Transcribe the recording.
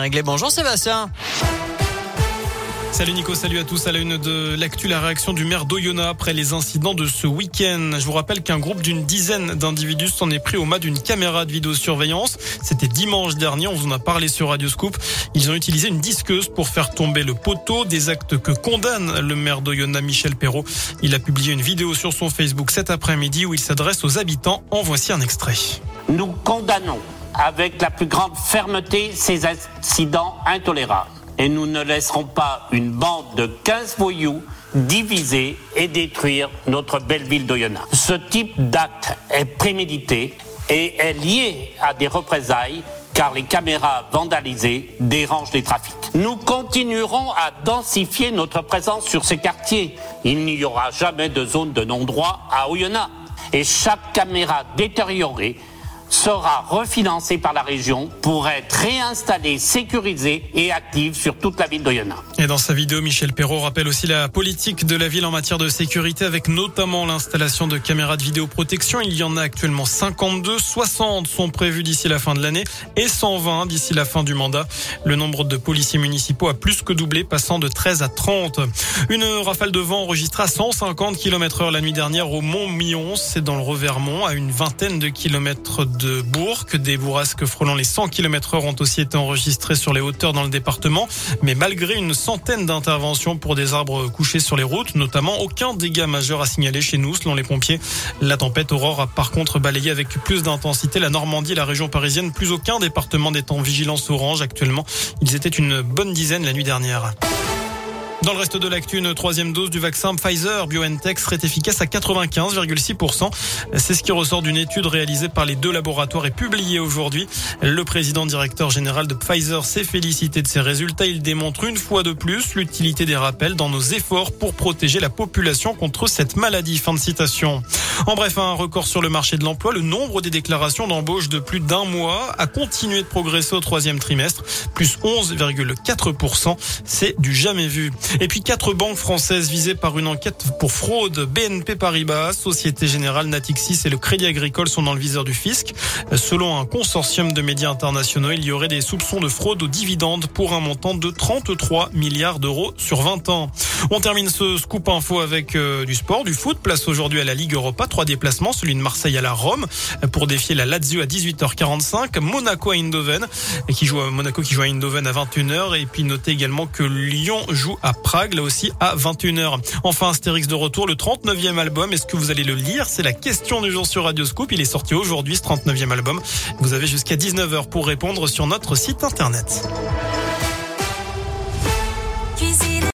Réglé, bonjour Sébastien. Salut Nico, salut à tous. À la une de l'actu, la réaction du maire d'Oyonnax après les incidents de ce week-end. Je vous rappelle qu'un groupe d'une dizaine d'individus s'en est pris au mât d'une caméra de vidéosurveillance. C'était dimanche dernier, on vous en a parlé sur Radio Scoop. Ils ont utilisé une disqueuse pour faire tomber le poteau, des actes que condamne le maire d'Oyonnax, Michel Perrault. Il a publié une vidéo sur son Facebook cet après-midi où il s'adresse aux habitants. En voici un extrait. Nous condamnons avec la plus grande fermeté ces incidents intolérables et nous ne laisserons pas une bande de 15 voyous diviser et détruire notre belle ville d'Oyonnax. Ce type d'acte est prémédité et est lié à des représailles car les caméras vandalisées dérangent les trafics. Nous continuerons à densifier notre présence sur ces quartiers. Il n'y aura jamais de zone de non-droit à Oyonnax. Et chaque caméra détériorée sera refinancée par la région pour être réinstallée, sécurisée et active sur toute la ville d'Oyonnax. Et dans sa vidéo, Michel Perrault rappelle aussi la politique de la ville en matière de sécurité avec notamment l'installation de caméras de vidéoprotection. Il y en a actuellement 52, 60 sont prévus d'ici la fin de l'année et 120 d'ici la fin du mandat. Le nombre de policiers municipaux a plus que doublé, passant de 13 à 30. Une rafale de vent enregistrée à 150 km heure la nuit dernière au Mont Millon, c'est dans le Revermont, à une vingtaine de kilomètres Bourg. Des bourrasques frôlant les 100 km heure ont aussi été enregistrées sur les hauteurs dans le département. Mais malgré une centaine d'interventions pour des arbres couchés sur les routes, notamment aucun dégât majeur à signaler chez nous, selon les pompiers. La tempête Aurore a par contre balayé avec plus d'intensité la Normandie et la région parisienne. Plus aucun département n'étant en vigilance orange actuellement. Ils étaient une bonne dizaine la nuit dernière. Dans le reste de l'actu, une troisième dose du vaccin Pfizer BioNTech serait efficace à 95,6%. C'est ce qui ressort d'une étude réalisée par les deux laboratoires et publiée aujourd'hui. Le président directeur général de Pfizer s'est félicité de ces résultats. Il démontre une fois de plus l'utilité des rappels dans nos efforts pour protéger la population contre cette maladie. Fin de citation. En bref, un record sur le marché de l'emploi. Le nombre des déclarations d'embauche de plus d'un mois a continué de progresser au troisième trimestre, plus 11,4%. C'est du jamais vu. Et puis quatre banques françaises visées par une enquête pour fraude. BNP Paribas, Société Générale, Natixis et le Crédit Agricole sont dans le viseur du fisc. Selon un consortium de médias internationaux, il y aurait des soupçons de fraude aux dividendes pour un montant de 33 milliards d'euros sur 20 ans. On termine ce scoop info avec euh, du sport, du foot. Place aujourd'hui à la Ligue Europa. Trois déplacements, celui de Marseille à la Rome pour défier la Lazio à 18h45. Monaco à Eindhoven, qui joue à Monaco qui joue à Eindhoven à 21h. Et puis notez également que Lyon joue à Prague, là aussi à 21h. Enfin, Astérix de retour, le 39e album. Est-ce que vous allez le lire? C'est la question du jour sur Radio Scoop. Il est sorti aujourd'hui, ce 39e album. Vous avez jusqu'à 19h pour répondre sur notre site internet.